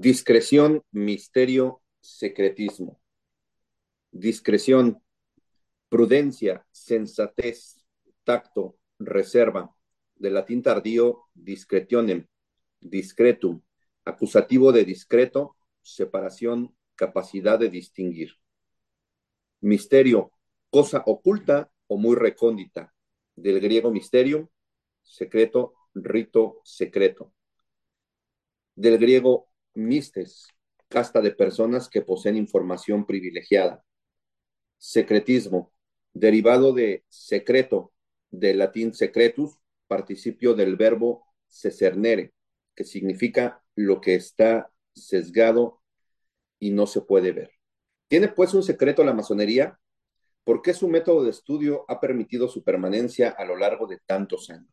Discreción, misterio, secretismo. Discreción, prudencia, sensatez, tacto, reserva. De latín tardío, discretionem, discretum, acusativo de discreto, separación, capacidad de distinguir. Misterio, cosa oculta o muy recóndita. Del griego misterio, secreto, rito, secreto. Del griego mistes, casta de personas que poseen información privilegiada. Secretismo, derivado de secreto, del latín secretus, participio del verbo cesernere, que significa lo que está sesgado y no se puede ver. ¿Tiene pues un secreto la masonería? ¿Por qué su método de estudio ha permitido su permanencia a lo largo de tantos años?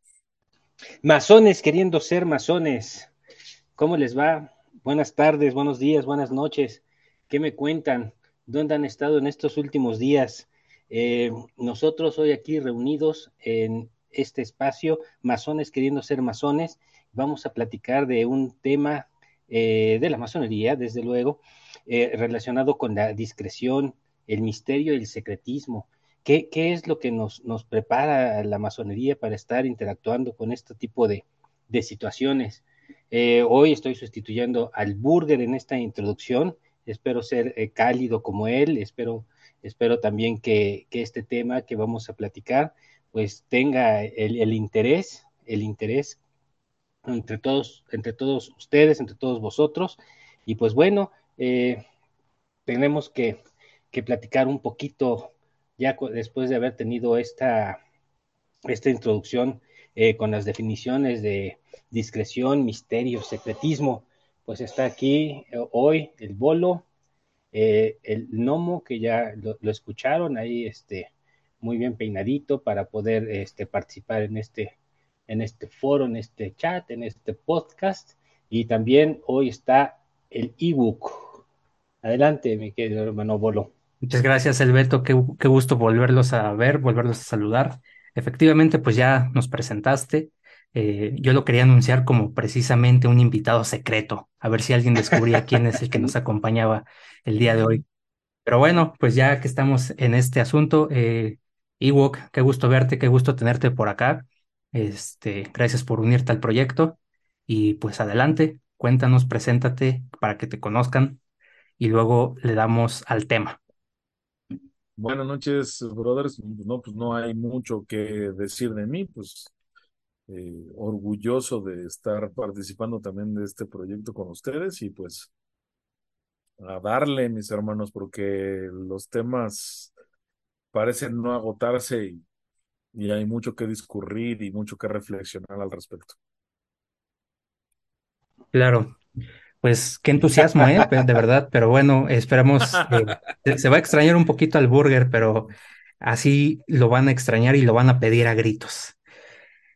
Masones queriendo ser masones, ¿cómo les va? Buenas tardes, buenos días, buenas noches. ¿Qué me cuentan? ¿Dónde han estado en estos últimos días? Eh, nosotros hoy aquí reunidos en este espacio, masones queriendo ser masones, vamos a platicar de un tema eh, de la masonería, desde luego, eh, relacionado con la discreción, el misterio y el secretismo. ¿Qué, es lo que nos, prepara la masonería para estar interactuando con este tipo de situaciones? Eh, hoy estoy sustituyendo al Burger en esta introducción. Espero ser eh, cálido como él. Espero, espero también que, este tema que vamos a platicar, pues tenga el, el, interés, el interés entre todos, entre todos ustedes, entre todos vosotros. Y pues bueno, eh, tenemos que, que, platicar un poquito ya después de haber tenido esta, esta introducción eh, con las definiciones de discreción, misterio, secretismo, pues está aquí eh, hoy el bolo, eh, el gnomo, que ya lo, lo, escucharon ahí, este, muy bien peinadito para poder este, participar en este, en este foro, en este chat, en este podcast. Y también hoy está el ebook. Adelante, mi querido hermano Bolo. Muchas gracias, Elbeto. Qué, qué gusto volverlos a ver, volverlos a saludar. Efectivamente, pues ya nos presentaste. Eh, yo lo quería anunciar como precisamente un invitado secreto, a ver si alguien descubría quién es el que nos acompañaba el día de hoy. Pero bueno, pues ya que estamos en este asunto, eh, Ewok, qué gusto verte, qué gusto tenerte por acá. Este, gracias por unirte al proyecto y pues adelante, cuéntanos, preséntate para que te conozcan y luego le damos al tema. Buenas noches, brothers. No, pues no hay mucho que decir de mí, pues eh, orgulloso de estar participando también de este proyecto con ustedes y pues a darle, mis hermanos, porque los temas parecen no agotarse y, y hay mucho que discurrir y mucho que reflexionar al respecto. Claro, pues qué entusiasmo, ¿eh? De verdad, pero bueno, esperamos, eh, se va a extrañar un poquito al burger, pero así lo van a extrañar y lo van a pedir a gritos.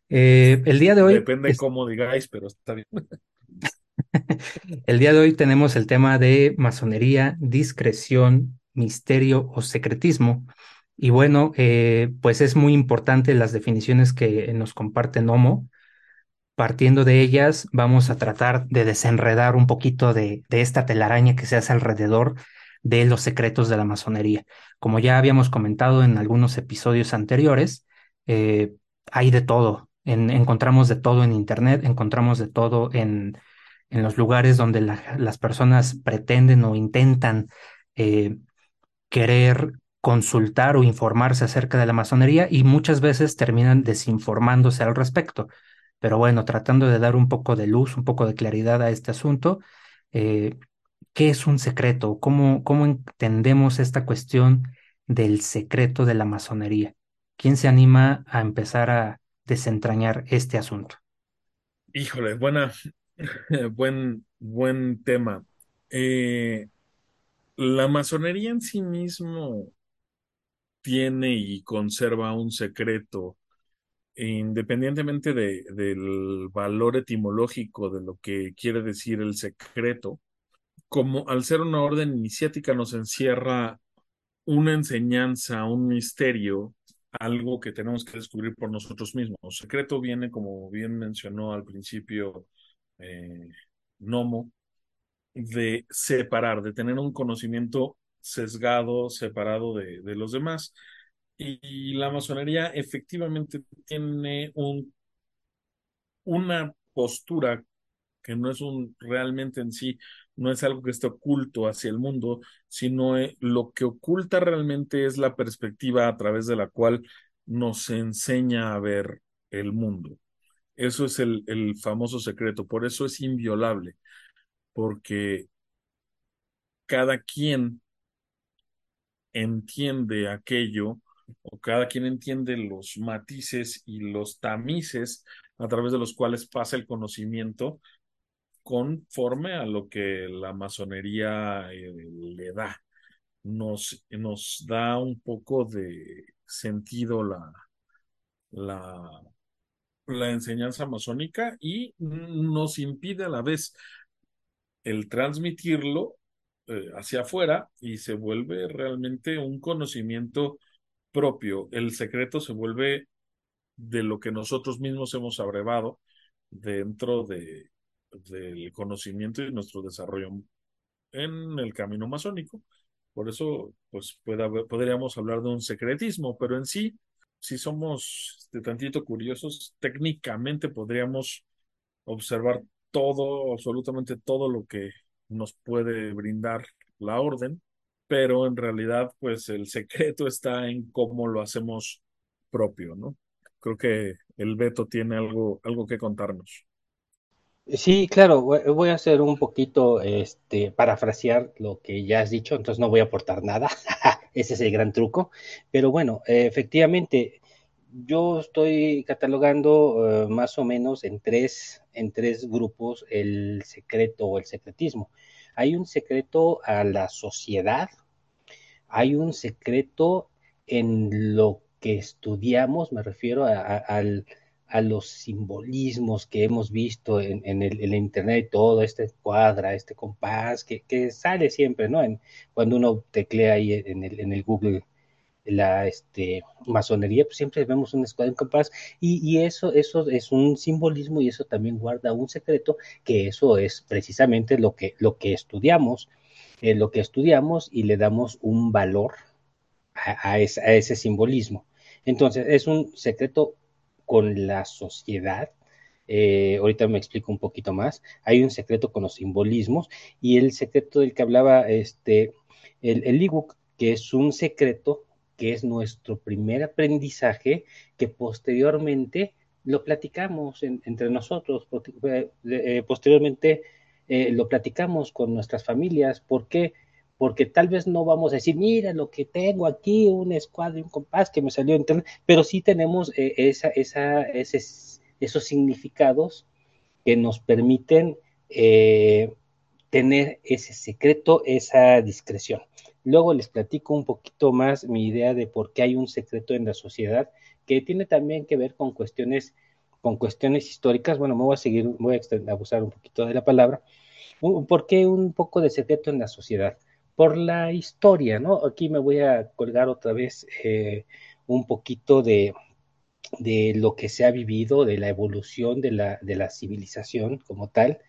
Eh, el día de hoy... Depende es... cómo digáis, pero está bien. el día de hoy tenemos el tema de masonería, discreción, misterio o secretismo. Y bueno, eh, pues es muy importante las definiciones que nos comparte Nomo. Partiendo de ellas, vamos a tratar de desenredar un poquito de, esta telaraña que se hace alrededor de los secretos de la masonería. Como ya habíamos comentado en algunos episodios anteriores, eh, hay de todo. En, encontramos de todo en Internet, encontramos de todo en, en los lugares donde la, las personas pretenden o intentan eh, querer consultar o informarse acerca de la masonería y muchas veces terminan desinformándose al respecto pero bueno, tratando de dar un poco de luz, un poco de claridad a este asunto, eh, ¿qué es un secreto? ¿Cómo, ¿Cómo entendemos esta cuestión del secreto de la masonería? ¿Quién se anima a empezar a desentrañar este asunto? Híjole, buena, buen, buen tema. Eh, la masonería en sí mismo tiene y conserva un secreto independientemente de, del valor etimológico de lo que quiere decir el secreto, como al ser una orden iniciática nos encierra una enseñanza, un misterio, algo que tenemos que descubrir por nosotros mismos. El secreto viene, como bien mencionó al principio eh, Nomo, de separar, de tener un conocimiento sesgado, separado de los demás. Y, la masonería efectivamente tiene un, una postura que no es un realmente en sí, no es algo que esté oculto hacia el mundo, sino eh, lo que oculta realmente es la perspectiva a través de la cual nos enseña a ver el mundo. Eso es el, el famoso secreto, por eso es inviolable, porque cada quien entiende aquello o cada quien entiende los matices y los tamices a través de los cuales pasa el conocimiento conforme a lo que la masonería eh, le da. Nos, nos da un poco de sentido la, la, enseñanza masónica y nos impide a la vez el transmitirlo eh, hacia afuera y se vuelve realmente un conocimiento propio. El secreto se vuelve de lo que nosotros mismos hemos abrevado dentro de, del conocimiento y nuestro desarrollo en el camino masónico. Por eso, pues puede haber, podríamos hablar de un secretismo, pero en sí, si somos de tantito curiosos, técnicamente podríamos observar todo, absolutamente todo lo que nos puede brindar la orden, pero en realidad, pues el secreto está en cómo lo hacemos propio, ¿no? Creo que el Beto tiene algo, algo que contarnos. Sí, claro, voy a hacer un poquito, este, parafrasear lo que ya has dicho, entonces no voy a aportar nada, ese es el gran truco, pero bueno, efectivamente, yo estoy catalogando uh, más o menos en tres, en tres grupos el secreto o el secretismo. Hay un secreto a la sociedad, hay un secreto en lo que estudiamos, me refiero a, los simbolismos que hemos visto en, en, el, en, Internet y todo, este cuadra, este compás, que, sale siempre, ¿no? En, cuando uno teclea ahí el, en el Google la este, masonería, pues siempre vemos un escuadrón compás y, y, eso, eso es un simbolismo y eso también guarda un secreto, que eso es precisamente lo que, lo que estudiamos, eh, lo que estudiamos y le damos un valor a, a, ese, simbolismo. Entonces, es un secreto con la sociedad. Eh, ahorita me explico un poquito más. Hay un secreto con los simbolismos y el secreto del que hablaba este, el, el que es un secreto que es nuestro primer aprendizaje que posteriormente lo platicamos en, entre nosotros, eh, posteriormente eh, lo platicamos con nuestras familias. ¿Por qué? porque tal vez no vamos a decir, mira lo que tengo aquí, un escuadro un compás que me salió en internet, pero sí tenemos eh, esa, esa, esos significados que nos permiten eh, tener ese secreto, esa discreción. Luego les platico un poquito más mi idea de por qué hay un secreto en la sociedad, que tiene también que ver con cuestiones, con cuestiones históricas. Bueno, me voy a seguir, voy a abusar un poquito de la palabra. ¿Por qué un poco de secreto en la sociedad? por la historia, ¿no? Aquí me voy a colgar otra vez eh, un poquito de, de, lo que se ha vivido, de la evolución de la, de la civilización como tal.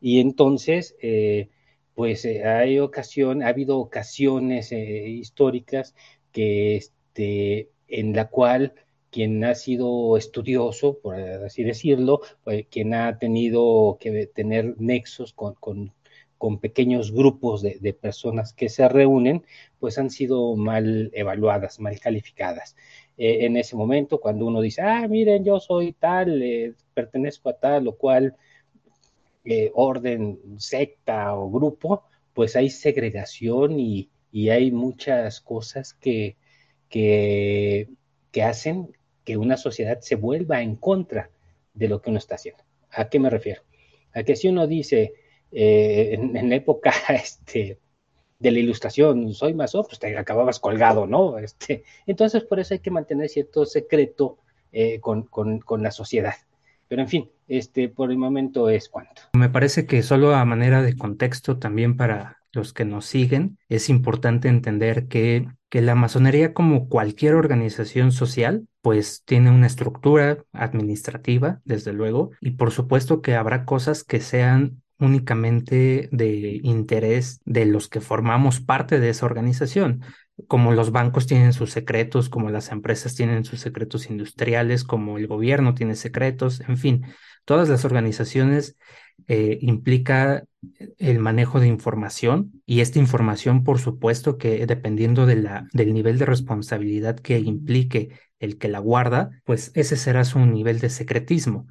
Y entonces, eh, pues eh, hay ha habido ocasiones eh, históricas que, este, en la cual quien ha sido estudioso, por así decirlo, pues, quien ha tenido que tener nexos con, con, pequeños grupos de, de, personas que se reúnen, pues han sido mal evaluadas, mal calificadas. Eh, en ese momento, cuando uno dice, ah, miren, yo soy tal, eh, pertenezco a tal o cual eh, orden, secta o grupo, pues hay segregación y, y hay muchas cosas que, que, hacen que una sociedad se vuelva en contra de lo que uno está haciendo. ¿A qué me refiero? A que si uno dice, eh, en, en, época este, de la ilustración, soy masón, pues te acababas colgado, ¿no? Este, entonces, por eso hay que mantener cierto secreto eh, con, con, con, la sociedad. Pero en fin, este, por el momento es cuanto. Me parece que solo a manera de contexto también para los que nos siguen, es importante entender que, que la masonería, como cualquier organización social, pues tiene una estructura administrativa, desde luego, y por supuesto que habrá cosas que sean únicamente de interés de los que formamos parte de esa organización, como los bancos tienen sus secretos, como las empresas tienen sus secretos industriales, como el gobierno tiene secretos, en fin, todas las organizaciones eh, implica el manejo de información y esta información, por supuesto, que dependiendo de la, del nivel de responsabilidad que implique el que la guarda, pues ese será su nivel de secretismo.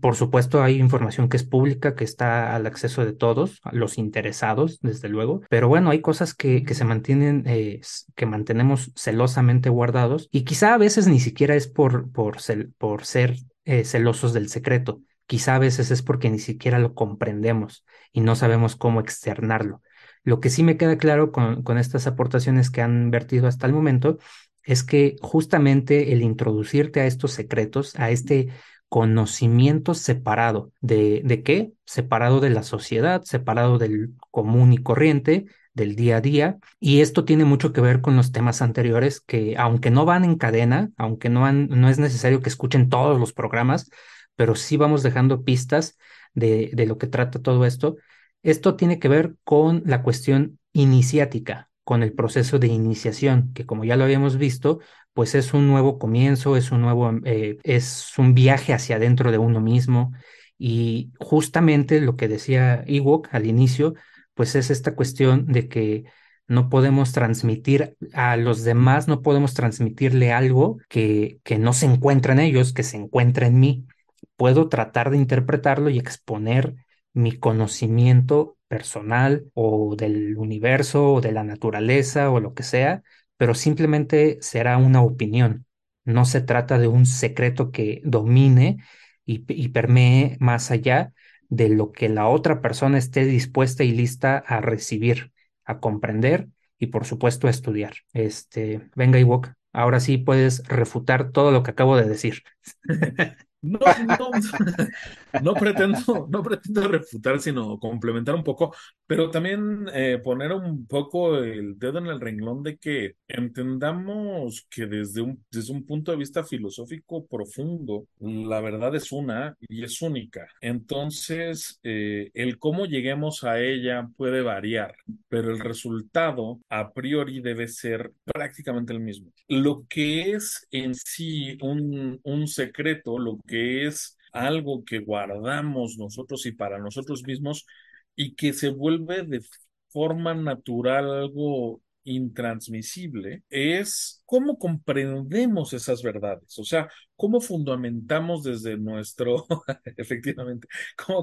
Por supuesto, hay información que es pública, que está al acceso de todos, los interesados, desde luego, pero bueno, hay cosas que, que se mantienen, eh, que mantenemos celosamente guardados y quizá a veces ni siquiera es por, por, ser eh, celosos del secreto, quizá a veces es porque ni siquiera lo comprendemos y no sabemos cómo externarlo. Lo que sí me queda claro con, con estas aportaciones que han vertido hasta el momento es que justamente el introducirte a estos secretos, a este conocimiento separado de, de qué? Separado de la sociedad, separado del común y corriente, del día a día. Y esto tiene mucho que ver con los temas anteriores que, aunque no van en cadena, aunque no, no es necesario que escuchen todos los programas, pero sí vamos dejando pistas de, de lo que trata todo esto. Esto tiene que ver con la cuestión iniciática, con el proceso de iniciación, que como ya lo habíamos visto, pues es un nuevo comienzo, es un nuevo, eh, es un viaje hacia adentro de uno mismo. Y justamente lo que decía Ewok al inicio, pues es esta cuestión de que no podemos transmitir a los demás, no podemos transmitirle algo que, que no se encuentra en ellos, que se encuentra en mí. Puedo tratar de interpretarlo y exponer mi conocimiento personal o del universo o de la naturaleza o lo que sea, pero simplemente será una opinión. No se trata de un secreto que domine y, permee más allá de lo que la otra persona esté dispuesta y lista a recibir, a comprender y por supuesto a estudiar. Este, venga Iwok, ahora sí puedes refutar todo lo que acabo de decir. No, no, pretendo, no pretendo refutar, sino complementar un poco, pero también eh, poner un poco el dedo en el renglón de que entendamos que desde un, desde un punto de vista filosófico profundo, la verdad es una y es única. Entonces, eh, el cómo lleguemos a ella puede variar, pero el resultado a priori debe ser prácticamente el mismo. Lo que es en sí un, un secreto, lo que es algo que guardamos nosotros y para nosotros mismos y que se vuelve de forma natural algo intransmisible es cómo comprendemos esas verdades, o sea, cómo fundamentamos desde nuestro, efectivamente, cómo,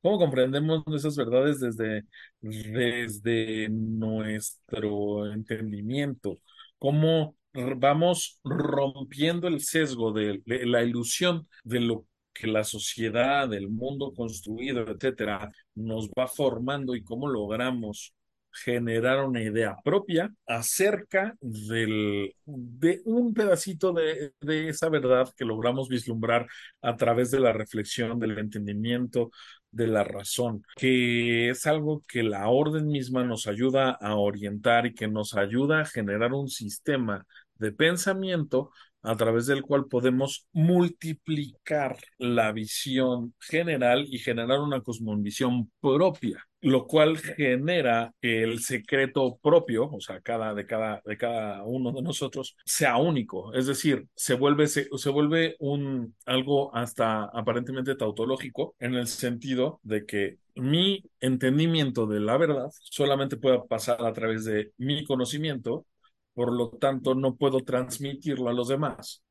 cómo, comprendemos esas verdades desde, desde nuestro entendimiento, cómo vamos rompiendo el sesgo de, de la ilusión de lo que la sociedad, el mundo construido, etcétera, nos va formando y cómo logramos generar una idea propia acerca del, de un pedacito de, de, esa verdad que logramos vislumbrar a través de la reflexión, del entendimiento, de la razón, que es algo que la orden misma nos ayuda a orientar y que nos ayuda a generar un sistema de pensamiento a través del cual podemos multiplicar la visión general y generar una cosmovisión propia, lo cual genera el secreto propio, o sea, cada, de, cada, de cada uno de nosotros, sea único. Es decir, se vuelve, se, se vuelve un, algo hasta aparentemente tautológico en el sentido de que mi entendimiento de la verdad solamente puede pasar a través de mi conocimiento por lo tanto no puedo transmitirlo a los demás.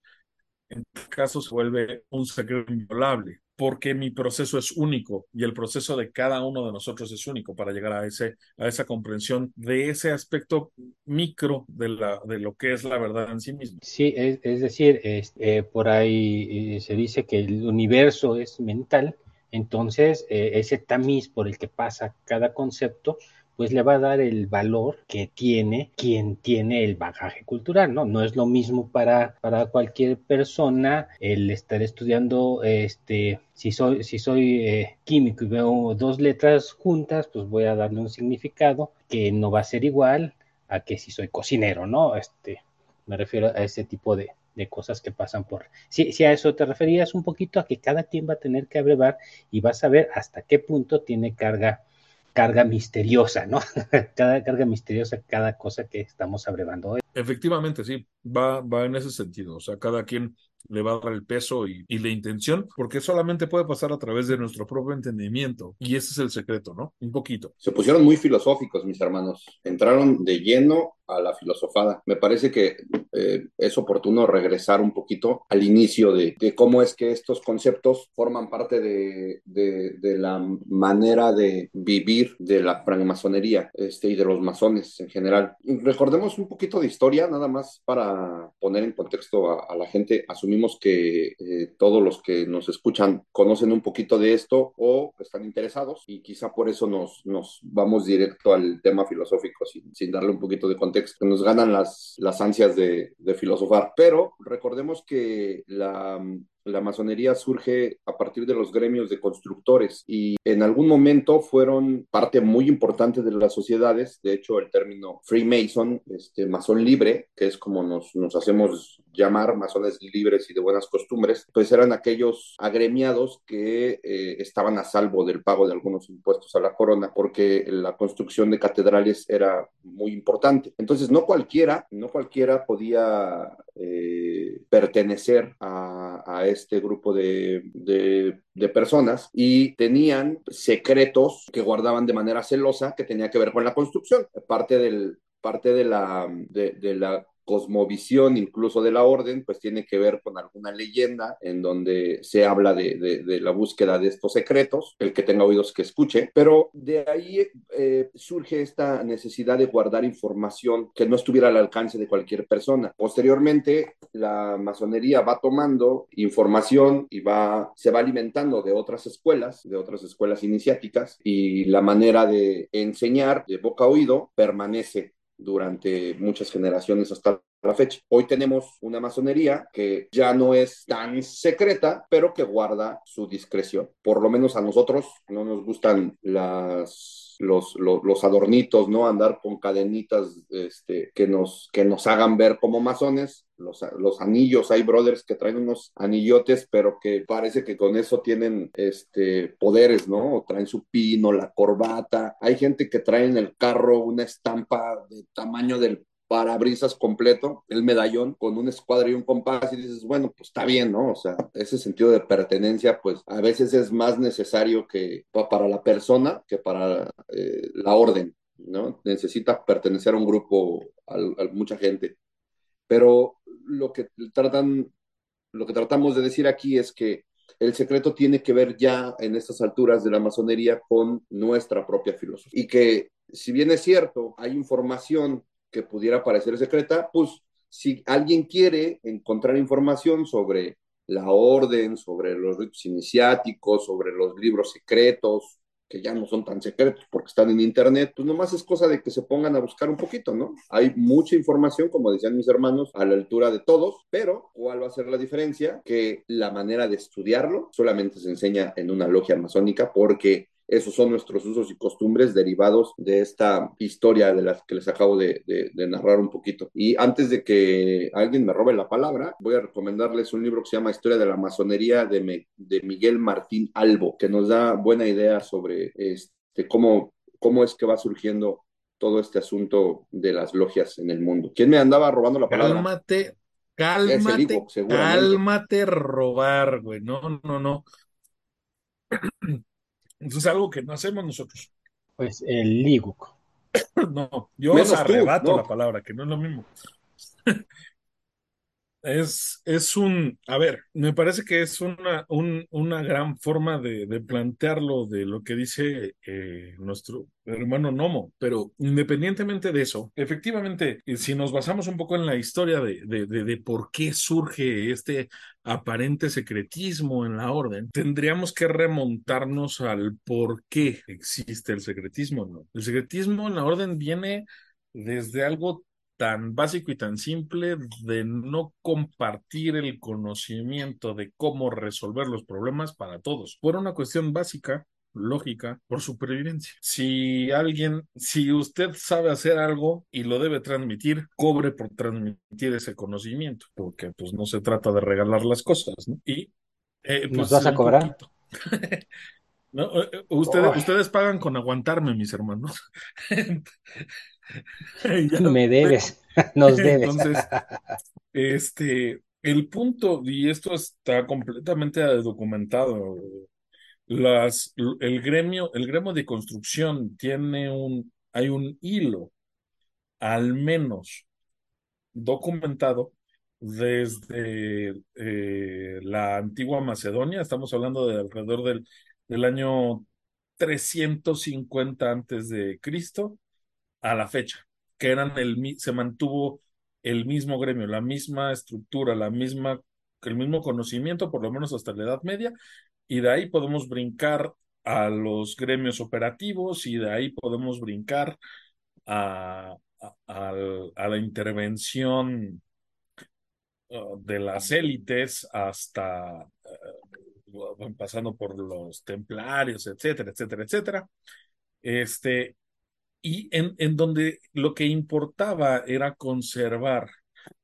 En este caso se vuelve un secreto inviolable, porque mi proceso es único y el proceso de cada uno de nosotros es único para llegar a, ese, a esa comprensión de ese aspecto micro de, la, de lo que es la verdad en sí mismo. Sí, es, decir, es, eh, por ahí eh, se dice que el universo es mental, entonces eh, ese tamiz por el que pasa cada concepto pues le va a dar el valor que tiene quien tiene el bagaje cultural, ¿no? No es lo mismo para, para cualquier persona el estar estudiando, este, si soy, si soy eh, químico y veo dos letras juntas, pues voy a darle un significado que no va a ser igual a que si soy cocinero, ¿no? Este, me refiero a ese tipo de, de cosas que pasan por... Si, si a eso te referías un poquito, a que cada quien va a tener que abrevar y vas a ver hasta qué punto tiene carga carga misteriosa, ¿no? cada carga misteriosa, cada cosa que estamos abrevando hoy. Efectivamente, sí, va, va en ese sentido. O sea, cada quien le va a dar el peso y, y, la intención, porque solamente puede pasar a través de nuestro propio entendimiento. Y ese es el secreto, ¿no? Un poquito. Se pusieron muy filosóficos, mis hermanos. Entraron de lleno a la filosofada. Me parece que eh, es oportuno regresar un poquito al inicio de, cómo es que estos conceptos forman parte de, la manera de vivir de la francmasonería este, y de los masones en general. Recordemos un poquito de historia, nada más para poner en contexto a, la gente. Asumimos que eh, todos los que nos escuchan conocen un poquito de esto o están interesados y quizá por eso nos, vamos directo al tema filosófico sin darle un poquito de contexto que nos ganan las, las ansias de, de filosofar. Pero recordemos que la, la masonería surge a partir de los gremios de constructores y en algún momento fueron parte muy importante de las sociedades. De hecho, el término Freemason, este, masón libre, que es como nos, hacemos llamar masones libres y de buenas costumbres, pues eran aquellos agremiados que eh, estaban a salvo del pago de algunos impuestos a la corona porque la construcción de catedrales era muy importante. Entonces, no cualquiera, no cualquiera podía eh, pertenecer a, a, este grupo de, de, de, personas y tenían secretos que guardaban de manera celosa que tenía que ver con la construcción. Parte del, parte de la, de, de la cosmovisión incluso de la orden, pues tiene que ver con alguna leyenda en donde se habla de, la búsqueda de estos secretos, el que tenga oídos que escuche, pero de ahí eh, surge esta necesidad de guardar información que no estuviera al alcance de cualquier persona. Posteriormente, la masonería va tomando información y va, se va alimentando de otras escuelas, de otras escuelas iniciáticas, y la manera de enseñar de boca a oído permanece durante muchas generaciones hasta la fecha. Hoy tenemos una masonería que ya no es tan secreta, pero que guarda su discreción. Por lo menos a nosotros no nos gustan las, los, los, adornitos, ¿no? Andar con cadenitas este, que, nos, que nos hagan ver como masones. Los, los, anillos, hay brothers que traen unos anillotes, pero que parece que con eso tienen este, poderes, ¿no? O traen su pino, la corbata. Hay gente que trae en el carro una estampa de tamaño del parabrisas completo, el medallón con un escuadro y un compás y dices, bueno, pues está bien, ¿no? O sea, ese sentido de pertenencia, pues a veces es más necesario que para la persona que para eh, la orden, ¿no? Necesita pertenecer a un grupo, a, mucha gente. Pero lo que tratan, lo que tratamos de decir aquí es que el secreto tiene que ver ya en estas alturas de la masonería con nuestra propia filosofía. Y que si bien es cierto, hay información que pudiera parecer secreta, pues si alguien quiere encontrar información sobre la orden, sobre los ritos iniciáticos, sobre los libros secretos, que ya no son tan secretos porque están en internet, pues nomás es cosa de que se pongan a buscar un poquito, ¿no? Hay mucha información, como decían mis hermanos, a la altura de todos, pero ¿cuál va a ser la diferencia? Que la manera de estudiarlo solamente se enseña en una logia masónica porque esos son nuestros usos y costumbres derivados de esta historia de las que les acabo de, de, de, narrar un poquito. Y antes de que alguien me robe la palabra, voy a recomendarles un libro que se llama Historia de la Masonería de, me, de Miguel Martín Albo, que nos da buena idea sobre este, cómo, cómo es que va surgiendo todo este asunto de las logias en el mundo. ¿Quién me andaba robando la palabra? Cálmate, cálmate, cálmate robar, güey. No, no, no. Entonces, algo que no hacemos nosotros. Pues el LIGUC. no, yo os arrebato tú, no. la palabra, que no es lo mismo. Es, es un, a ver, me parece que es una, un, una gran forma de, de, plantearlo de lo que dice eh, nuestro hermano Nomo, pero independientemente de eso, efectivamente, si nos basamos un poco en la historia de, de, de, de por qué surge este aparente secretismo en la orden, tendríamos que remontarnos al por qué existe el secretismo, ¿no? El secretismo en la orden viene desde algo tan básico y tan simple de no compartir el conocimiento de cómo resolver los problemas para todos, por una cuestión básica lógica, por supervivencia. Si alguien, si usted sabe hacer algo y lo debe transmitir, cobre por transmitir ese conocimiento, porque pues no se trata de regalar las cosas, ¿no? Y eh, pues, ¿Nos vas a cobrar? ¿No? Eh, eh, ustedes, ustedes pagan con aguantarme, mis hermanos. Me debes, nos debes. Entonces, este, el punto, y esto está completamente documentado, las, el gremio, el gremio de construcción tiene un, hay un hilo, al menos documentado, desde eh, la antigua Macedonia, estamos hablando de alrededor del, del año 350 antes de Cristo a la fecha, que eran el, se mantuvo el mismo gremio, la misma estructura, la misma, el mismo conocimiento, por lo menos hasta la Edad Media, y de ahí podemos brincar a los gremios operativos y de ahí podemos brincar a, a, la intervención uh, de las élites hasta uh, pasando por los templarios, etcétera, etcétera, etcétera. Este, y en, en donde lo que importaba era conservar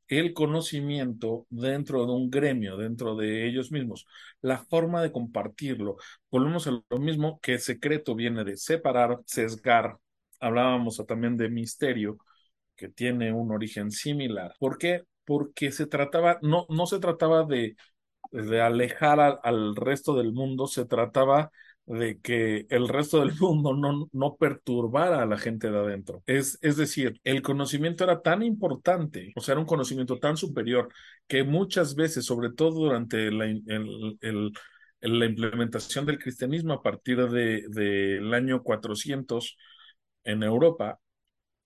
el conocimiento dentro de un gremio, dentro de ellos mismos, la forma de compartirlo. Volvemos a lo mismo que secreto viene de separar, sesgar. Hablábamos también de misterio, que tiene un origen similar. ¿Por qué? Porque se trataba, no, no se trataba de, de alejar al resto del mundo, se trataba de que el resto del mundo no, no perturbara a la gente de adentro. Es, es decir, el conocimiento era tan importante, o sea, era un conocimiento tan superior que muchas veces, sobre todo durante la, la implementación del cristianismo a partir del de, año 400 en Europa,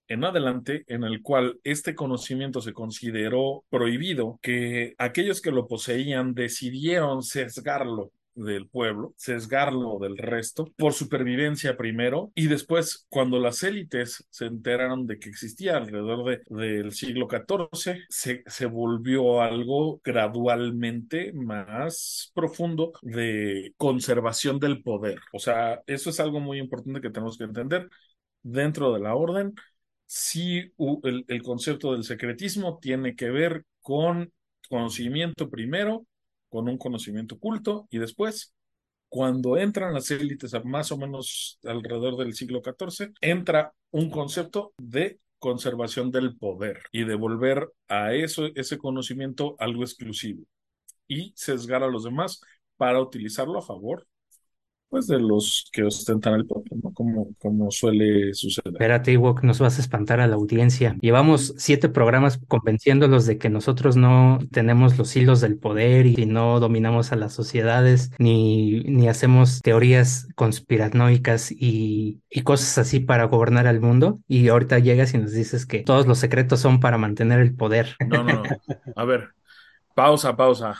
en adelante, en el cual este conocimiento se consideró prohibido, que aquellos que lo poseían decidieron sesgarlo del pueblo, sesgarlo del resto, por supervivencia primero, y después cuando las élites se enteraron de que existía alrededor de, del siglo XIV, se, se volvió algo gradualmente más profundo de conservación del poder. O sea, eso es algo muy importante que tenemos que entender dentro de la orden. Sí, el, el concepto del secretismo tiene que ver con conocimiento primero con un conocimiento oculto y después, cuando entran las élites más o menos alrededor del siglo XIV, entra un concepto de conservación del poder y de volver a eso, ese conocimiento algo exclusivo y sesgar a los demás para utilizarlo a favor pues de los que ostentan el poder, ¿no? Como, como suele suceder. Espérate, Ewok, nos vas a espantar a la audiencia. Llevamos siete programas convenciéndolos de que nosotros no tenemos los hilos del poder y no dominamos a las sociedades, ni, ni hacemos teorías conspiranoicas y, y cosas así para gobernar al mundo. Y ahorita llegas y nos dices que todos los secretos son para mantener el poder. No, no, no. A ver, Pausa, pausa.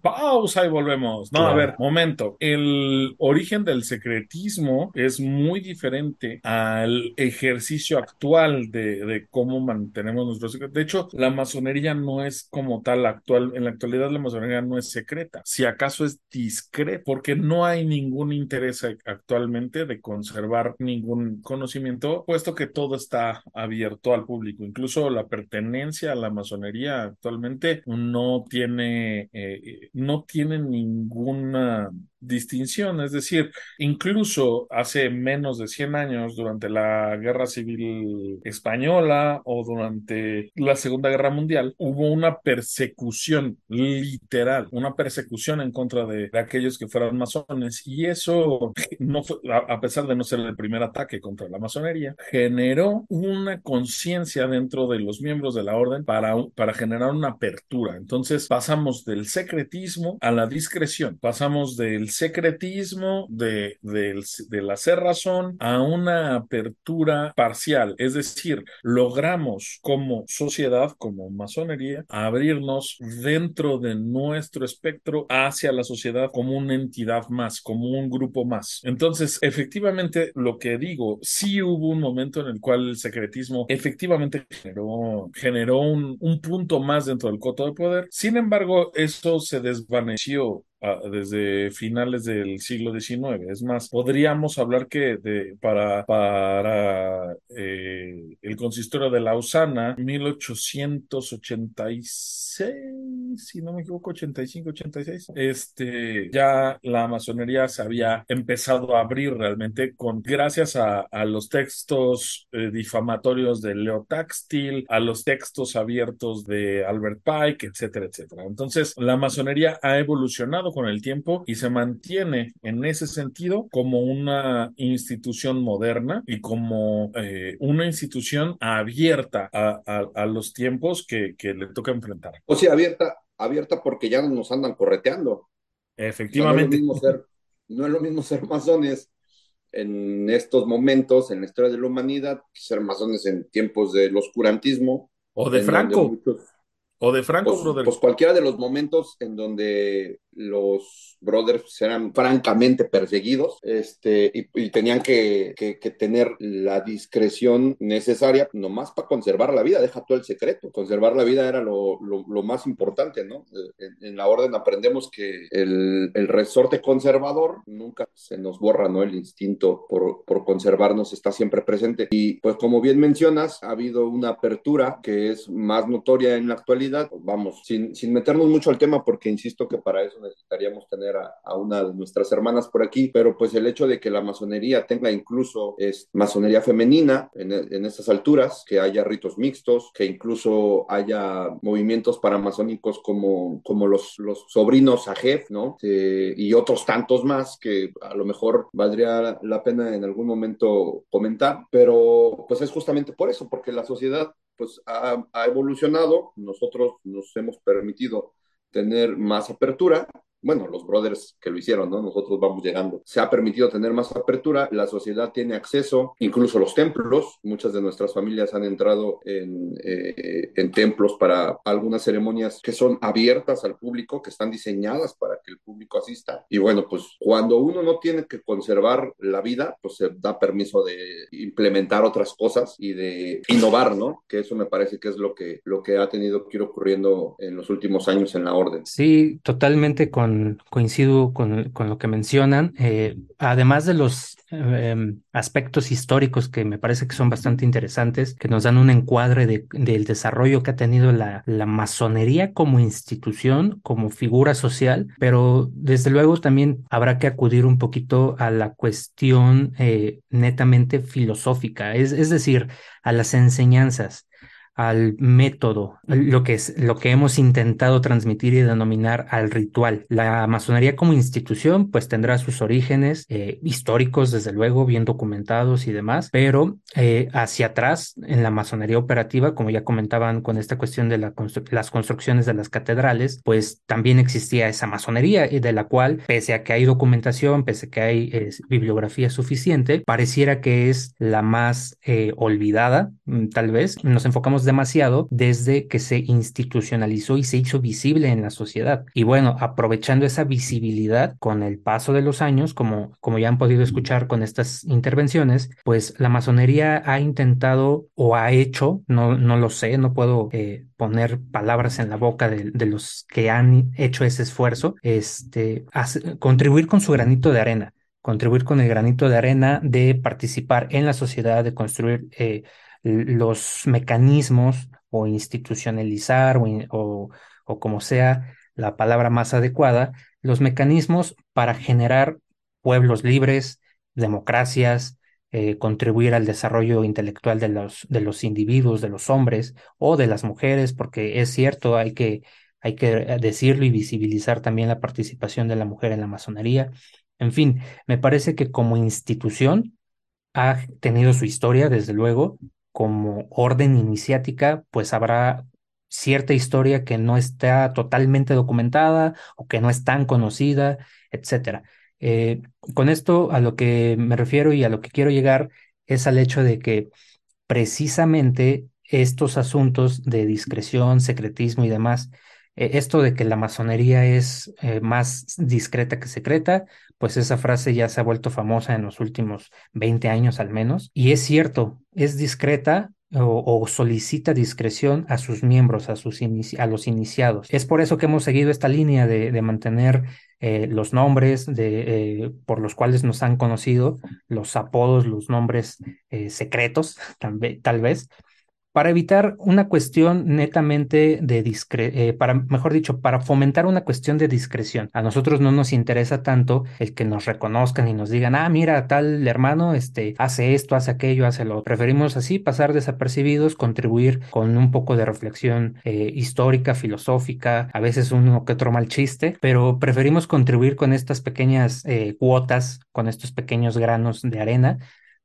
pausa y volvemos. No, a ver, momento. El origen del secretismo es muy diferente al ejercicio actual de, de cómo mantenemos nuestros secretos. De hecho, la masonería no es como tal actual. En la actualidad, la masonería no es secreta. Si acaso es discreta, porque no hay ningún interés actualmente de conservar ningún conocimiento, puesto que todo está abierto al público. Incluso la pertenencia a la masonería actualmente no tiene, eh, no tiene ninguna distinción, es decir, incluso hace menos de 100 años, durante la Guerra Civil Española o durante la Segunda Guerra Mundial, hubo una persecución literal, una persecución en contra de, aquellos que fueran masones y eso, no fue, a, pesar de no ser el primer ataque contra la masonería, generó una conciencia dentro de los miembros de la orden para, para generar una apertura. Entonces pasamos del secretismo a la discreción, pasamos del secretismo de, de, del hacer razón a una apertura parcial. Es decir, logramos como sociedad, como masonería, abrirnos dentro de nuestro espectro hacia la sociedad como una entidad más, como un grupo más. Entonces, efectivamente, lo que digo, sí hubo un momento en el cual el secretismo efectivamente generó, un, un punto más dentro del coto de poder. Sin embargo, eso se desvaneció desde finales del siglo XIX. Es más, podríamos hablar que de, para, para eh, el consistorio de Lausana, 1886, si no me equivoco, 85, 86, este, ya la masonería se había empezado a abrir realmente con, gracias a, los textos eh, difamatorios de Leo Taxtil, a los textos abiertos de Albert Pike, etcétera, etcétera. Entonces, la masonería ha evolucionado con el tiempo y se mantiene en ese sentido como una institución moderna y como eh, una institución abierta a, a, a los tiempos que, que, le toca enfrentar. O sea, abierta, abierta porque ya no nos andan correteando. Efectivamente. O sea, no, es ser, no, es lo mismo ser masones en estos momentos en la historia de la humanidad que ser masones en tiempos del oscurantismo. O de Franco. Muchos, o de Franco, pues, brother. Pues cualquiera de los momentos en donde los brothers eran francamente perseguidos este, y, y tenían que, que, que, tener la discreción necesaria nomás para conservar la vida, deja todo el secreto. Conservar la vida era lo, lo, lo más importante, ¿no? En, en, la orden aprendemos que el, el, resorte conservador nunca se nos borra, ¿no? El instinto por, por conservarnos está siempre presente. Y pues como bien mencionas, ha habido una apertura que es más notoria en la actualidad vamos, sin, sin meternos mucho al tema, porque insisto que para eso necesitaríamos tener a, a, una de nuestras hermanas por aquí, pero pues el hecho de que la masonería tenga incluso es masonería femenina en, en estas alturas, que haya ritos mixtos, que incluso haya movimientos paramasónicos como, como los, los sobrinos Ajef, ¿no? Eh, y otros tantos más que a lo mejor valdría la pena en algún momento comentar, pero pues es justamente por eso, porque la sociedad pues ha, evolucionado, nosotros nos hemos permitido tener más apertura bueno, los brothers que lo hicieron, ¿no? Nosotros vamos llegando. Se ha permitido tener más apertura, la sociedad tiene acceso, incluso los templos, muchas de nuestras familias han entrado en, eh, en templos para algunas ceremonias que son abiertas al público, que están diseñadas para que el público asista. Y bueno, pues cuando uno no tiene que conservar la vida, pues se da permiso de implementar otras cosas y de innovar, ¿no? Que eso me parece que es lo que, lo que ha tenido que ir ocurriendo en los últimos años en la orden. Sí, totalmente coincido con, con, lo que mencionan. Eh, además de los eh, aspectos históricos que me parece que son bastante interesantes, que nos dan un encuadre de, del desarrollo que ha tenido la, la, masonería como institución, como figura social, pero desde luego también habrá que acudir un poquito a la cuestión eh, netamente filosófica, es, es decir, a las enseñanzas al método, lo que es lo que hemos intentado transmitir y denominar al ritual. La masonería como institución pues tendrá sus orígenes eh, históricos desde luego bien documentados y demás, pero eh, hacia atrás en la masonería operativa, como ya comentaban con esta cuestión de las construcciones de las catedrales, pues también existía esa masonería y de la cual pese a que hay documentación, pese a que hay eh, bibliografía suficiente, pareciera que es la más olvidada, mm, tal vez. Nos enfocamos demasiado desde que se institucionalizó y se hizo visible en la sociedad. Y bueno, aprovechando esa visibilidad con el paso de los años, como, como ya han podido escuchar con estas intervenciones, pues la masonería ha intentado o ha hecho, no, no lo sé, no puedo eh, poner palabras en la boca de, de, los que han hecho ese esfuerzo, este, hace, contribuir con su granito de arena contribuir con el granito de arena de participar en la sociedad, de construir eh, los mecanismos o institucionalizar o, o, como sea la palabra más adecuada, los mecanismos para generar pueblos libres, democracias, eh, contribuir al desarrollo intelectual de los, de los individuos, de los hombres o de las mujeres, porque es cierto, hay que, hay que decirlo y visibilizar también la participación de la mujer en la masonería. En fin, me parece que como institución ha tenido su historia, desde luego, como orden iniciática, pues habrá cierta historia que no está totalmente documentada o que no es tan conocida, etcétera. Eh, con esto a lo que me refiero y a lo que quiero llegar es al hecho de que precisamente estos asuntos de discreción, secretismo y demás, esto de que la masonería es eh, más discreta que secreta, pues esa frase ya se ha vuelto famosa en los últimos 20 años al menos. Y es cierto, es discreta o, solicita discreción a sus miembros, a, sus a los iniciados. Es por eso que hemos seguido esta línea de, de mantener eh, los nombres de, eh, por los cuales nos han conocido, los apodos, los nombres secretos, tal, tal vez, para evitar una cuestión netamente de discre eh, para, mejor dicho, para fomentar una cuestión de discreción. A nosotros no nos interesa tanto el que nos reconozcan y nos digan, ah, mira, tal hermano, este, hace esto, hace aquello, hace lo. Preferimos así pasar desapercibidos, contribuir con un poco de reflexión eh, histórica, filosófica, a veces uno que otro mal chiste, pero preferimos contribuir con estas pequeñas eh, cuotas, con estos pequeños granos de arena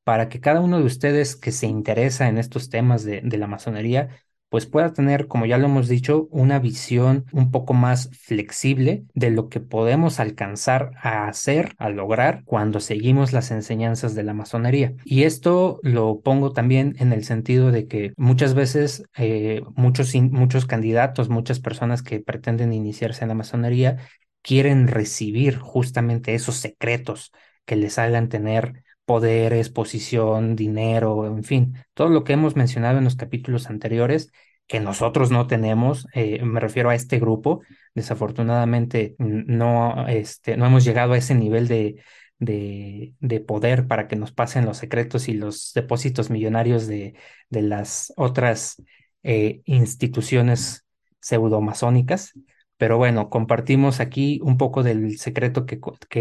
para que cada uno de ustedes que se interesa en estos temas de, la masonería, pues pueda tener, como ya lo hemos dicho, una visión un poco más flexible de lo que podemos alcanzar a hacer, a lograr cuando seguimos las enseñanzas de la masonería. Y esto lo pongo también en el sentido de que muchas veces eh, muchos, muchos candidatos, muchas personas que pretenden iniciarse en la masonería, quieren recibir justamente esos secretos que les hagan tener poderes, posición, dinero, en fin, todo lo que hemos mencionado en los capítulos anteriores que nosotros no tenemos, eh, me refiero a este grupo, desafortunadamente no, este, no hemos llegado a ese nivel de, de, de, poder para que nos pasen los secretos y los depósitos millonarios de, de las otras eh, instituciones pseudomasónicas. Pero bueno, compartimos aquí un poco del secreto que,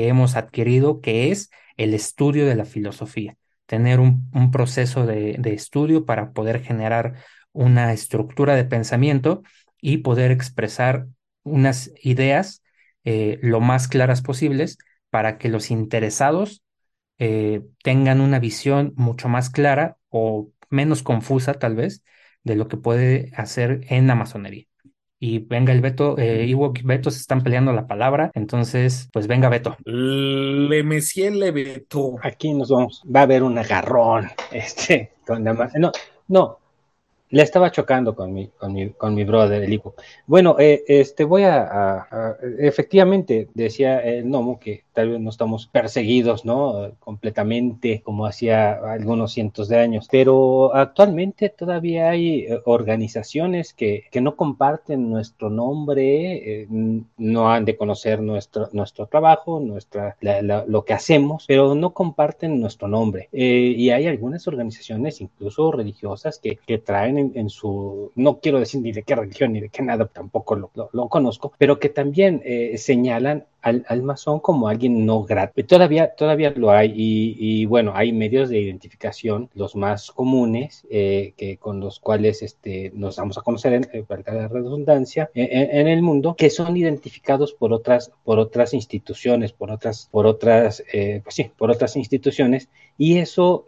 hemos adquirido, que es el estudio de la filosofía, tener un, proceso de, estudio para poder generar una estructura de pensamiento y poder expresar unas ideas eh, lo más claras posibles para que los interesados eh, tengan una visión mucho más clara o menos confusa tal vez de lo que puede hacer en la masonería. Y venga el Beto, eh, y Beto se están peleando la palabra, entonces, pues venga Beto. Le Messier le Beto. Aquí nos vamos, va a haber un agarrón, este, con no, no, le estaba chocando con mi, con mi, con mi brother, el hijo. Bueno, eh, este, voy a, efectivamente, decía el Nomo que tal vez no estamos perseguidos, ¿no? Completamente como hacía algunos cientos de años, pero actualmente todavía hay eh, organizaciones que, que no comparten nuestro nombre, eh, no han de conocer nuestro, nuestro trabajo, nuestra, lo que hacemos, pero no comparten nuestro nombre. y hay algunas organizaciones, incluso religiosas, que, que traen en, su, no quiero decir ni de qué religión ni de qué nada, tampoco lo, lo, conozco, pero que también eh, señalan al, al, como alguien no grato. Todavía, todavía lo hay y, bueno, hay medios de identificación, los más comunes, eh, que con los cuales este, nos vamos a conocer, en, eh, la redundancia, en, el mundo, que son identificados por otras, por otras instituciones, por otras, por otras, pues sí, por otras instituciones y eso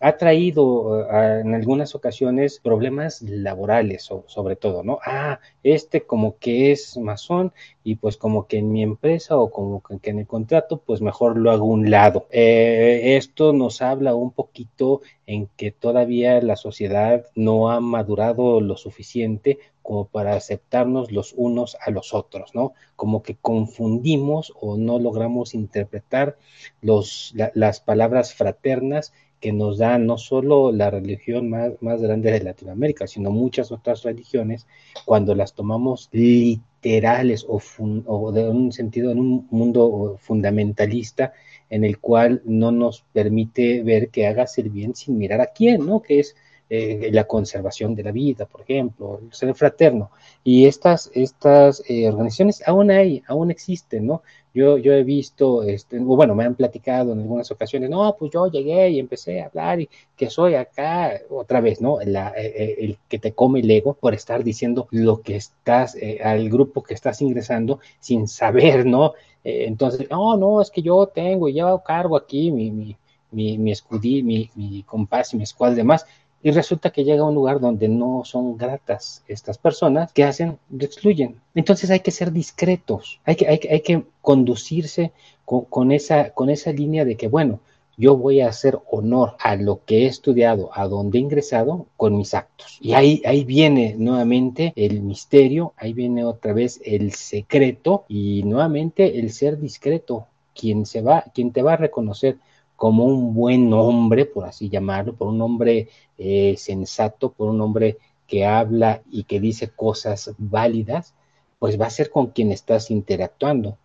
ha traído eh, en algunas ocasiones problemas laborales, sobre todo, ¿no? Ah, este como que es masón y pues como que en mi empresa o como que en el contrato, pues mejor lo hago un lado. Eh, esto nos habla un poquito en que todavía la sociedad no ha madurado lo suficiente como para aceptarnos los unos a los otros, ¿no? Como que confundimos o no logramos interpretar las palabras fraternas que nos da no solo la religión más, más grande de Latinoamérica, sino muchas otras religiones, cuando las tomamos literales o, o de un sentido en un mundo fundamentalista en el cual no nos permite ver que hagas el bien sin mirar a quién, ¿no? Que es eh, la conservación de la vida, por ejemplo, el ser fraterno. Y estas, estas eh, organizaciones aún hay, aún existen, ¿no? Yo, yo he visto, este, bueno, me han platicado en algunas ocasiones, no, pues yo llegué y empecé a hablar y que soy acá, otra vez, ¿no? Eh, eh, el que te come el ego por estar diciendo lo que estás, eh, al grupo que estás ingresando sin saber, ¿no? entonces, no, no, es que yo tengo y llevo cargo aquí mi, mi, mi, mi escudí, mi, mi compás y mi escuadra y demás y resulta que llega a un lugar donde no son gratas estas personas, que hacen? Lo excluyen. Entonces hay que ser discretos, hay que, hay, hay que conducirse con, esa, con esa línea de que, bueno, yo voy a hacer honor a lo que he estudiado, a donde he ingresado, con mis actos. Y ahí, ahí viene nuevamente el misterio, ahí viene otra vez el secreto y nuevamente el ser discreto. Quien, se va, quien te va a reconocer como un buen hombre, por así llamarlo, por un hombre eh, sensato, por un hombre que habla y que dice cosas válidas, pues va a ser con quien estás interactuando.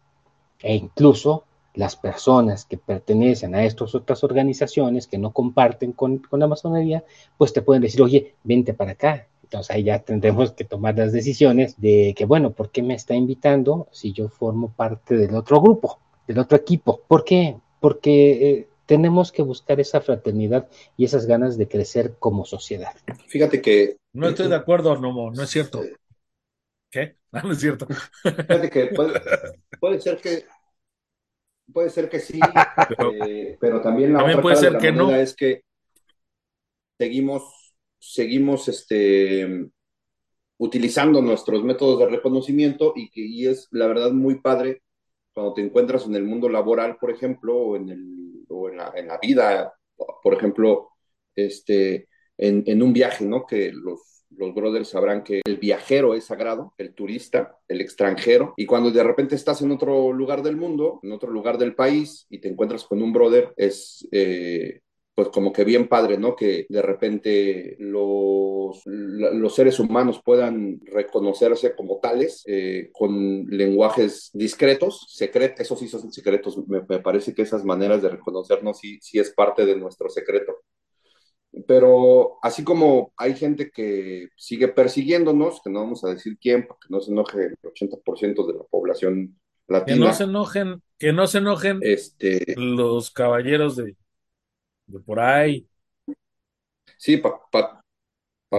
E incluso las personas que pertenecen a estas otras organizaciones que no comparten con, con, la masonería, pues te pueden decir, oye, vente para acá. Entonces ahí ya tendremos que tomar las decisiones de que, bueno, ¿por qué me está invitando si yo formo parte del otro grupo, del otro equipo? ¿Por qué? Porque eh, tenemos que buscar esa fraternidad y esas ganas de crecer como sociedad. Fíjate que... No estoy de acuerdo, Nomo, no es cierto. ¿Qué? No, no es cierto. Fíjate que puede, puede ser que puede ser que sí, pero, eh, pero también la también otra puede cara ser de la que no. moneda es que seguimos, seguimos este, utilizando nuestros métodos de reconocimiento y que y es la verdad muy padre cuando te encuentras en el mundo laboral, por ejemplo, o en, el, o en, la, en la vida, por ejemplo, este, en, en un viaje, ¿no? Que los, los brothers sabrán que el viajero es sagrado, el turista, el extranjero, y cuando de repente estás en otro lugar del mundo, en otro lugar del país, y te encuentras con un brother, es... Eh, pues como que bien padre, ¿no? Que de repente los, los seres humanos puedan reconocerse como tales, eh, con lenguajes discretos, secretos, esos sí son secretos, me, me, parece que esas maneras de reconocernos sí, sí es parte de nuestro secreto. Pero así como hay gente que sigue persiguiéndonos, que no vamos a decir quién, porque no se enoje el 80% de la población latina. Que no se enojen, que no se enojen este, los caballeros de, de por ahí. Sí, para pa,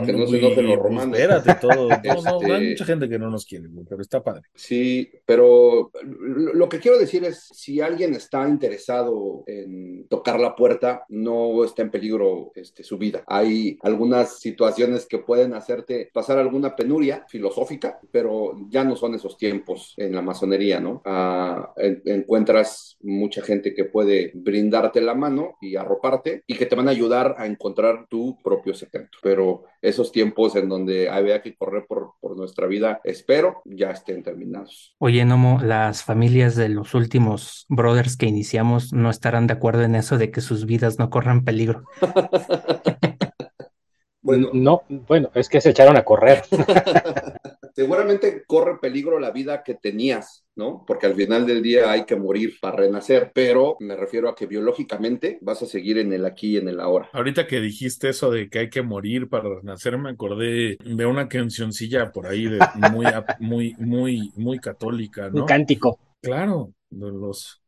pa que no se enojen los romanos. Pues espérate, todo. Este, No, no, hay mucha gente que no nos quiere, pero está padre. Sí, pero lo que quiero decir es, si alguien está interesado en tocar la puerta, no está en peligro este, su vida. Hay algunas situaciones que pueden hacerte pasar alguna penuria filosófica, pero ya no son esos tiempos en la masonería, ¿no? Ah, en, encuentras mucha gente que puede brindarte la mano y arroparte y que te van a ayudar a encontrar tu propio secreto. Pero esos tiempos en donde había que correr por, por, nuestra vida, espero, ya estén terminados. Oye, Nomo, las familias de los últimos brothers que iniciamos no estarán de acuerdo en eso de que sus vidas no corran peligro. bueno, no, bueno, es que se echaron a correr. Seguramente corre peligro la vida que tenías, ¿no? Porque al final del día hay que morir para renacer, pero me refiero a que biológicamente vas a seguir en el aquí y en el ahora. Ahorita que dijiste eso de que hay que morir para renacer, me acordé de una cancioncilla por ahí de muy, muy, muy, muy católica, ¿no? Un cántico. Claro, de los,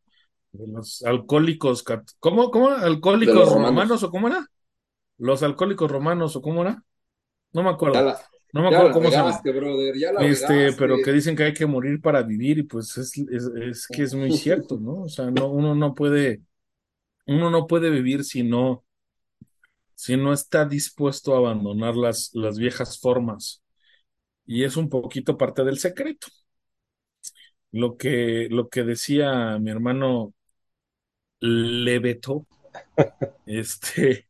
de los alcohólicos, ¿cómo, cómo? ¿Alcohólicos romanos. romanos o cómo era? ¿Los alcohólicos romanos o cómo era? No me acuerdo. La, no me acuerdo cómo se llama. Brother, ya la este, pero que dicen que hay que morir para vivir y pues es, es, es, que es muy cierto, ¿no? O sea, no, uno no puede, uno no puede vivir si no, si no está dispuesto a abandonar las, las viejas formas. Y es un poquito parte del secreto. Lo que, lo que decía mi hermano Lebeto, este,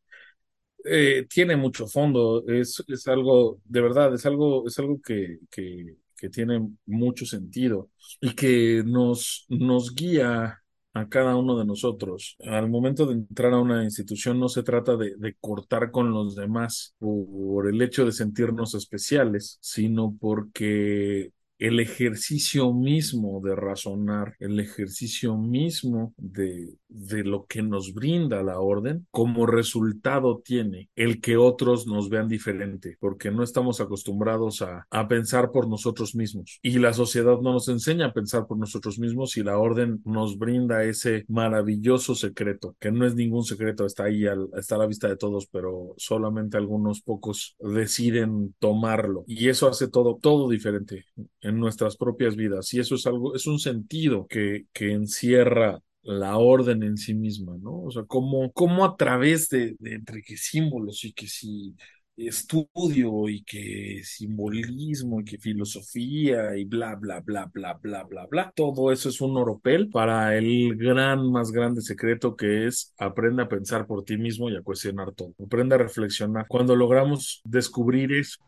eh, tiene mucho fondo, es, es, algo, de verdad, es algo, es algo que, que, tiene mucho sentido y que nos, nos guía a cada uno de nosotros. Al momento de entrar a una institución no se trata de, de cortar con los demás por el hecho de sentirnos especiales, sino porque el ejercicio mismo de razonar, el ejercicio mismo de, de, lo que nos brinda la orden, como resultado tiene el que otros nos vean diferente, porque no estamos acostumbrados a, a, pensar por nosotros mismos. Y la sociedad no nos enseña a pensar por nosotros mismos y la orden nos brinda ese maravilloso secreto, que no es ningún secreto, está ahí, está a la vista de todos, pero solamente algunos pocos deciden tomarlo. Y eso hace todo, todo diferente en nuestras propias vidas. Y eso es algo, es un sentido que, que encierra la orden en sí misma, ¿no? O sea, cómo, cómo a través de, entre que símbolos y que si estudio y que simbolismo y que filosofía y bla, bla, bla, bla, bla, bla, bla. Todo eso es un oropel para el gran, más grande secreto que es aprende a pensar por ti mismo y a cuestionar todo. Aprende a reflexionar. Cuando logramos descubrir eso.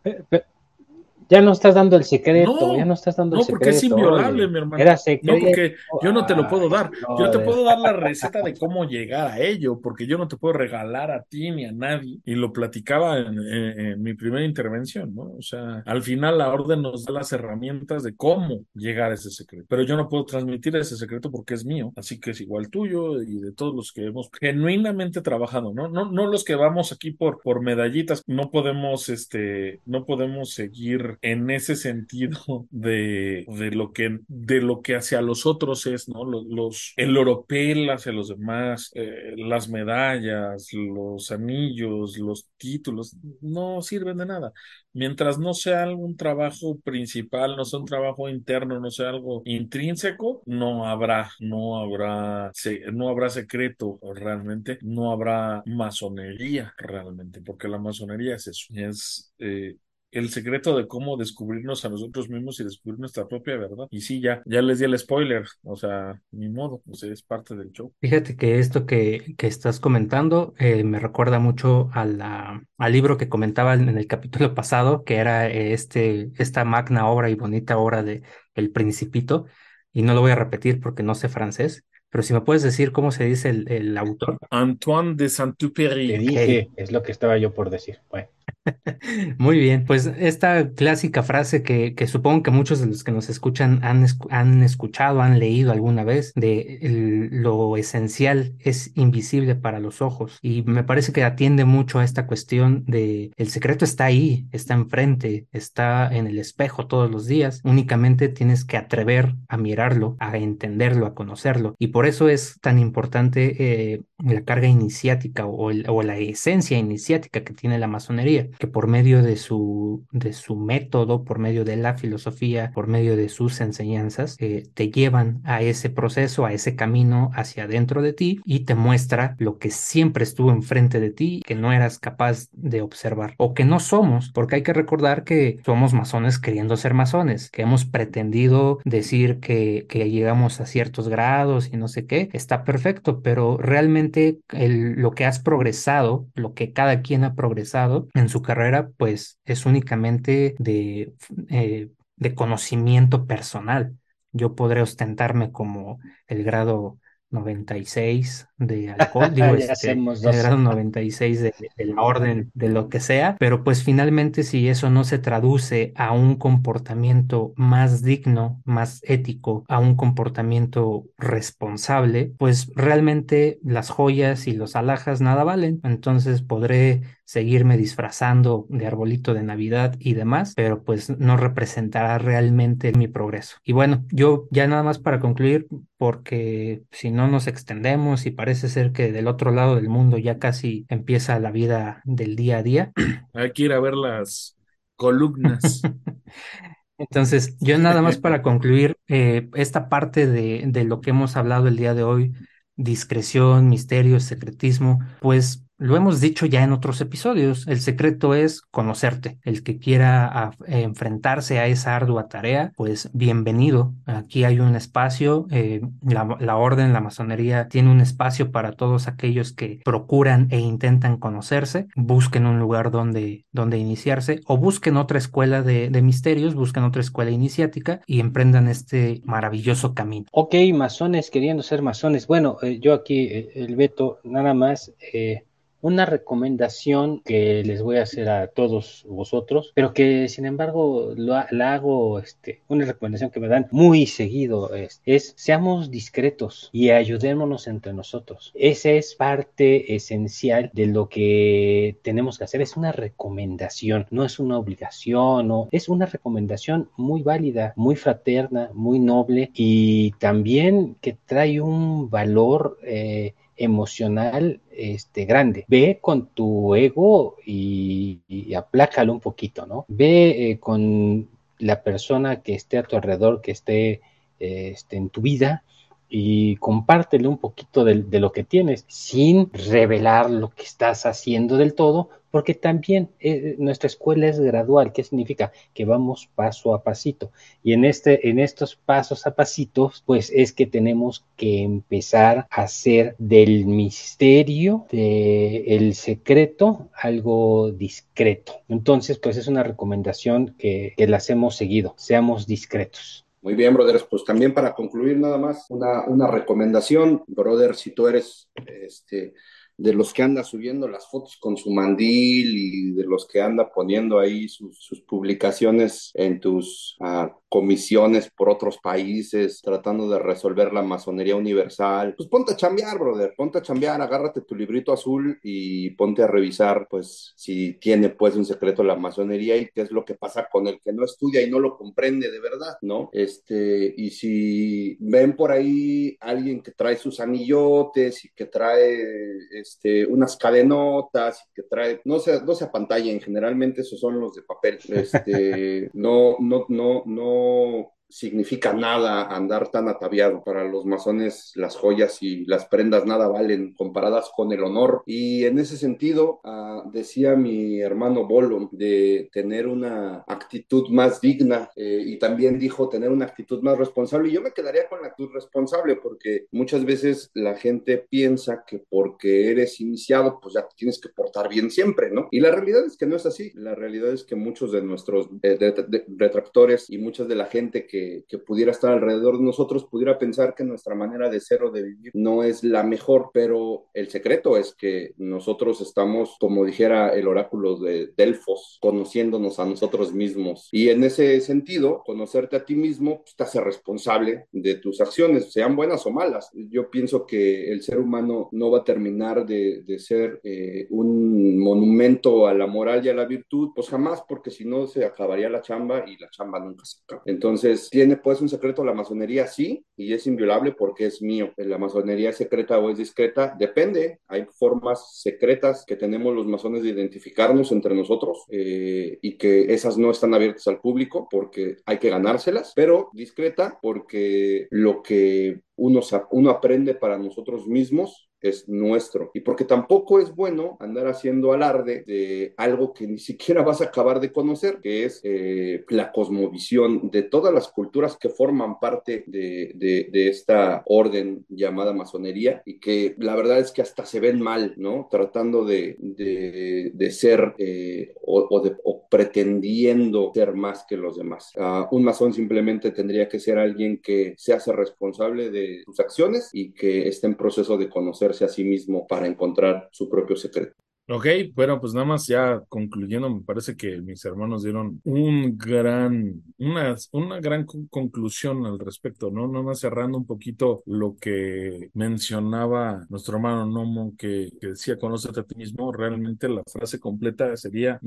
Ya no estás dando el secreto, ya no estás dando el secreto. No, porque es inviolable, mi hermano. Era secreto. No, porque yo no te lo puedo dar. yo te puedo dar la receta de cómo llegar a ello, porque yo no te puedo regalar a ti ni a nadie. Y lo platicaba en, mi primera intervención, ¿no? O sea, al final la orden nos da las herramientas de cómo llegar a ese secreto. Pero yo no puedo transmitir ese secreto porque es mío. Así que es igual tuyo y de todos los que hemos genuinamente trabajado, ¿no? No, no los que vamos aquí por, por medallitas. No podemos, este, no podemos seguir en ese sentido de, de lo que, de lo que hacia los otros es, ¿no? Los, el oropel hacia los demás, eh, las medallas, los anillos, los títulos, no sirven de nada. Mientras no sea algún trabajo principal, no sea un trabajo interno, no sea algo intrínseco, no habrá, no habrá, no habrá secreto realmente, no habrá masonería realmente, porque la masonería es eso, es eh, el secreto de cómo descubrirnos a nosotros mismos y descubrir nuestra propia verdad. Y sí, ya, ya les di el spoiler, o sea, ni modo, o sea, es parte del show. Fíjate que esto que, que estás comentando eh, me recuerda mucho a la, al libro que comentaba en el capítulo pasado, que era este, esta magna obra y bonita obra de El Principito, y no lo voy a repetir porque no sé francés, pero si me puedes decir cómo se dice el, el autor. Antoine de Saint-Exupéry. Te dije, es lo que estaba yo por decir. Bueno. Muy bien, pues esta clásica frase que, supongo que muchos de los que nos escuchan han, han escuchado, han leído alguna vez, de lo esencial es invisible para los ojos. Y me parece que atiende mucho a esta cuestión de el secreto está ahí, está enfrente, está en el espejo todos los días. Únicamente tienes que atrever a mirarlo, a entenderlo, a conocerlo. Y por eso es tan importante eh, la carga iniciática o la esencia iniciática que tiene la masonería que por medio de su, de su método, por medio de la filosofía, por medio de sus enseñanzas, eh, te llevan a ese proceso, a ese camino hacia adentro de ti y te muestra lo que siempre estuvo enfrente de ti, que no eras capaz de observar. O que no somos, porque hay que recordar que somos masones queriendo ser masones, que hemos pretendido decir que, que llegamos a ciertos grados y no sé qué, está perfecto, pero realmente lo que has progresado, lo que cada quien ha progresado en su carrera, pues es únicamente de, eh, de conocimiento personal. Yo podré ostentarme como el grado 96 de alcohol, digo, este, el grado 96 de, de, la orden de lo que sea, pero pues finalmente si eso no se traduce a un comportamiento más digno, más ético, a un comportamiento responsable, pues realmente las joyas y los alhajas nada valen. Entonces podré seguirme disfrazando de arbolito de Navidad y demás, pero pues no representará realmente mi progreso. Y bueno, yo ya nada más para concluir, porque si no nos extendemos y parece ser que del otro lado del mundo ya casi empieza la vida del día a día. Hay que ir a ver las columnas. Entonces, yo nada más para concluir eh, esta parte de, de lo que hemos hablado el día de hoy, discreción, misterio, secretismo, pues lo hemos dicho ya en otros episodios, el secreto es conocerte. El que quiera enfrentarse a esa ardua tarea, pues bienvenido. Aquí hay un espacio, eh, la, la, orden, la masonería tiene un espacio para todos aquellos que procuran e intentan conocerse, busquen un lugar donde, donde iniciarse o busquen otra escuela de, de misterios, busquen otra escuela iniciática y emprendan este maravilloso camino. Ok, masones queriendo ser masones. Bueno, eh, yo aquí, eh, el veto, nada más. Eh, una recomendación que les voy a hacer a todos vosotros, pero que sin embargo lo, la hago, este, una recomendación que me dan muy seguido es, es seamos discretos y ayudémonos entre nosotros. Esa es parte esencial de lo que tenemos que hacer. Es una recomendación, no es una obligación, es una recomendación muy válida, muy fraterna, muy noble y también que trae un valor eh, emocional este, grande. Ve con tu ego y, y aplácalo un poquito, ¿no? Ve eh, con la persona que esté a tu alrededor, que esté este, en tu vida y compártele un poquito de, de, lo que tienes sin revelar lo que estás haciendo del todo, porque también eh, nuestra escuela es gradual. ¿Qué significa? Que vamos paso a pasito. Y en, este, en estos pasos a pasitos, pues es que tenemos que empezar a hacer del misterio, del secreto, algo discreto. Entonces, pues es una recomendación que, que las hemos seguido. Seamos discretos. Muy bien, brothers. Pues también para concluir nada más, una, una recomendación, brother, si tú eres este, de los que anda subiendo las fotos con su mandil y de los que anda poniendo ahí sus, sus publicaciones en tus uh, comisiones por otros países, tratando de resolver la masonería universal, pues ponte a chambear, brother, ponte a chambear, agárrate tu librito azul y ponte a revisar, pues, si tiene, pues, un secreto la masonería y qué es lo que pasa con el que no estudia y no lo comprende de verdad, ¿no? Este, y si ven por ahí alguien que trae sus anillotes y que trae, este, unas cadenotas y que trae, no se, no se apantallen, generalmente esos son los de papel, este, no, no, no, no o significa nada andar tan ataviado. Para los masones las joyas y las prendas nada valen comparadas con el honor. Y en ese sentido, uh, decía mi hermano Bolo de tener una actitud más digna eh, y también dijo tener una actitud más responsable. Y yo me quedaría con la actitud responsable porque muchas veces la gente piensa que porque eres iniciado, pues ya tienes que portar bien siempre, ¿no? Y la realidad es que no es así. La realidad es que muchos de nuestros eh, retractores y muchas de la gente que, que, pudiera estar alrededor de nosotros pudiera pensar que nuestra manera de ser o de vivir no es la mejor, pero el secreto es que nosotros estamos, como dijera el oráculo de Delfos, conociéndonos a nosotros mismos. Y en ese sentido, conocerte a ti mismo pues, te hace responsable de tus acciones, sean buenas o malas. Yo pienso que el ser humano no va a terminar de, de ser eh, un monumento a la moral y a la virtud, pues jamás, porque si no se acabaría la chamba y la chamba nunca se acaba. Entonces, ¿tiene pues un secreto la masonería? Sí, y es inviolable porque es mío. ¿La masonería es secreta o es discreta? Depende. Hay formas secretas que tenemos los masones de identificarnos entre nosotros eh, y que esas no están abiertas al público porque hay que ganárselas, pero discreta porque lo que uno, uno aprende para nosotros mismos es nuestro. Y porque tampoco es bueno andar haciendo alarde de algo que ni siquiera vas a acabar de conocer, que es eh, la cosmovisión de todas las culturas que forman parte de, de, esta orden llamada masonería y que la verdad es que hasta se ven mal, ¿no? Tratando de, de ser eh, o, pretendiendo ser más que los demás. Uh, un masón simplemente tendría que ser alguien que se hace responsable de sus acciones y que esté en proceso de conocer a sí mismo para encontrar su propio secreto. Ok, bueno, pues nada más ya concluyendo, me parece que mis hermanos dieron un gran, una, una gran conclusión al respecto, ¿no? Nada más cerrando un poquito lo que mencionaba nuestro hermano Nomo, que, decía, conócete a ti mismo, realmente la frase completa sería,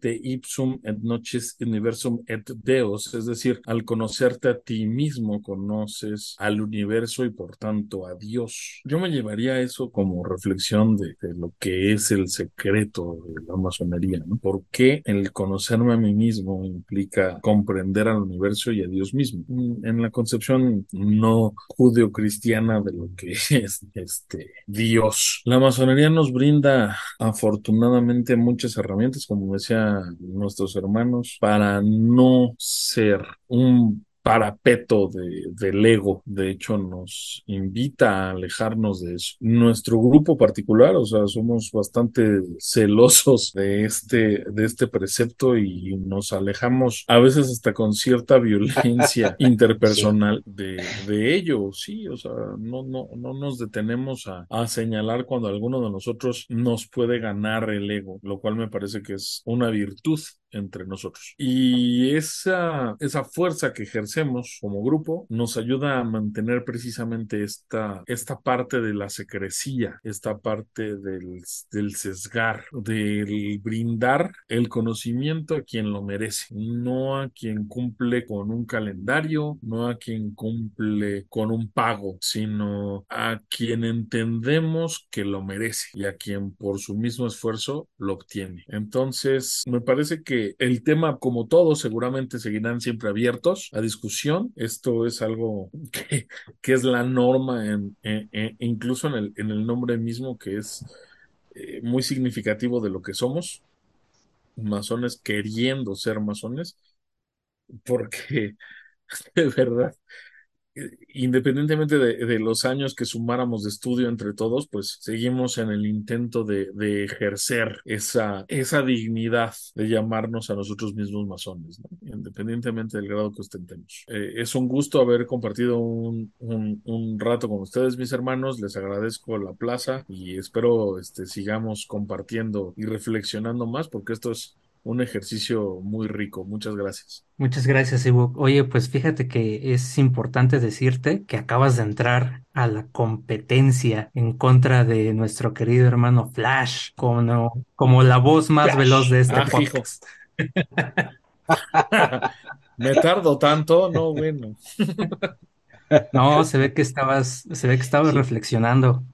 te ipsum et nocis universum et deos, es decir, al conocerte a ti mismo, conoces al universo y por tanto a Dios. Yo me llevaría eso como reflexión de, de lo que es el secreto secreto de la masonería, ¿no? ¿Por qué el conocerme a mí mismo implica comprender al universo y a Dios mismo? En la concepción no judeocristiana de lo que es este Dios. La masonería nos brinda afortunadamente muchas herramientas, como decían nuestros hermanos, para no ser un parapeto de, del ego. De hecho, nos invita a alejarnos de eso. Nuestro grupo particular, o sea, somos bastante celosos de este, de este precepto y nos alejamos a veces hasta con cierta violencia interpersonal sí. de, de ello. Sí, o sea, no, no, no nos detenemos a, a señalar cuando alguno de nosotros nos puede ganar el ego, lo cual me parece que es una virtud entre nosotros. Y esa, esa fuerza que ejercemos como grupo nos ayuda a mantener precisamente esta, esta parte de la secrecía, esta parte del, del sesgar, del brindar el conocimiento a quien lo merece, no a quien cumple con un calendario, no a quien cumple con un pago, sino a quien entendemos que lo merece y a quien por su mismo esfuerzo lo obtiene. Entonces, me parece que el tema, como todos, seguramente seguirán siempre abiertos a discusión. Esto es algo que, es la norma, incluso en el, en el nombre mismo, que es eh, muy significativo de lo que somos, masones queriendo ser masones, porque de verdad independientemente de, los años que sumáramos de estudio entre todos, pues seguimos en el intento de, ejercer esa, esa dignidad de llamarnos a nosotros mismos masones, independientemente del grado que ostentemos. Eh, es un gusto haber compartido un, un, rato con ustedes, mis hermanos. Les agradezco la plaza y espero este, sigamos compartiendo y reflexionando más porque esto es un ejercicio muy rico. Muchas gracias. Muchas gracias, Ivo. Oye, pues fíjate que es importante decirte que acabas de entrar a la competencia en contra de nuestro querido hermano Flash, como, como la voz más veloz de este ah, podcast. Me tardo tanto, no, bueno. No, se ve que estabas, se ve que estabas reflexionando.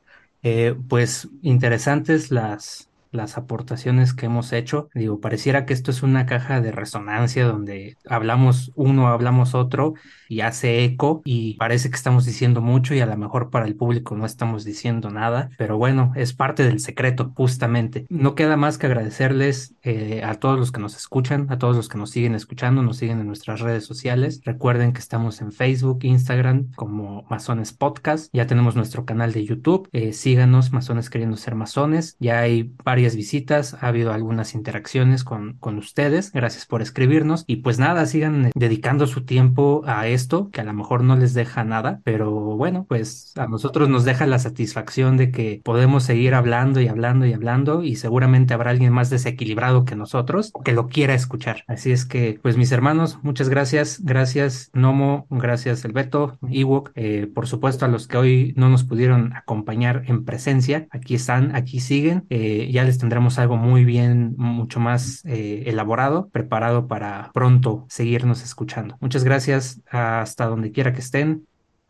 Eh, pues interesantes las, las aportaciones que hemos hecho. Digo, pareciera que esto es una caja de resonancia donde hablamos uno, hablamos otro y hace eco y parece que estamos diciendo mucho y a lo mejor para el público no estamos diciendo nada, pero bueno, es parte del secreto justamente. No queda más que agradecerles eh, a todos los que nos escuchan, a todos los que nos siguen escuchando, nos siguen en nuestras redes sociales. Recuerden que estamos en Facebook, Instagram como Masones Podcast. Ya tenemos nuestro canal de YouTube. Eh, síganos, Masones queriendo ser masones. Ya hay visitas, ha habido algunas interacciones con, con ustedes. Gracias por escribirnos y pues nada, sigan dedicando su tiempo a esto, que a lo mejor no les deja nada, pero bueno, pues a nosotros nos deja la satisfacción de que podemos seguir hablando y hablando y hablando y seguramente habrá alguien más desequilibrado que nosotros que lo quiera escuchar. Así es que, pues mis hermanos, muchas gracias. Gracias Nomo, gracias El Beto, Ewok, eh, por supuesto a los que hoy no nos pudieron acompañar en presencia. Aquí están, aquí siguen. Eh, ya les tendremos algo muy bien, mucho más eh, elaborado, preparado para pronto seguirnos escuchando. Muchas gracias hasta donde quiera que estén.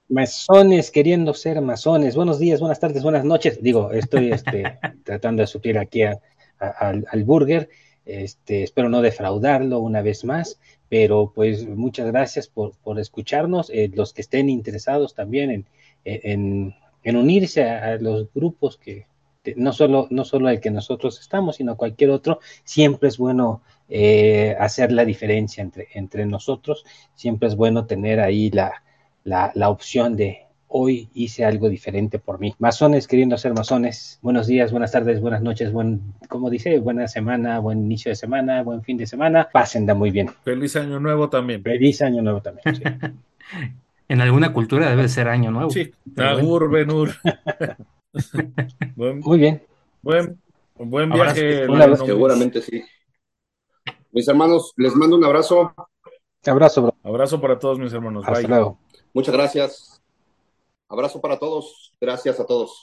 Masones queriendo ser masones. Buenos días, buenas tardes, buenas noches. Digo, estoy este, tratando de suplir aquí al burger. Este, espero no defraudarlo una vez más, pero pues muchas gracias por, escucharnos. Eh, los que estén interesados también en, en, unirse a, los grupos que no solo, no solo el que nosotros estamos, sino cualquier otro, siempre es bueno eh, hacer la diferencia entre, entre nosotros. Siempre es bueno tener ahí la, la, opción de hoy hice algo diferente por mí. Masones queriendo ser masones. Buenos días, buenas tardes, buenas noches, buen, como dice, buena semana, buen inicio de semana, buen fin de semana. Pasen da muy bien. Feliz año nuevo también. Feliz año nuevo también. en alguna cultura debe ser año nuevo. Sí, Agur, Muy bien. Buen, buen viaje. Seguramente sí. Mis hermanos, les mando un abrazo. Abrazo, bro. Abrazo para todos mis hermanos. Hasta luego. Muchas gracias. Abrazo para todos. Gracias a todos.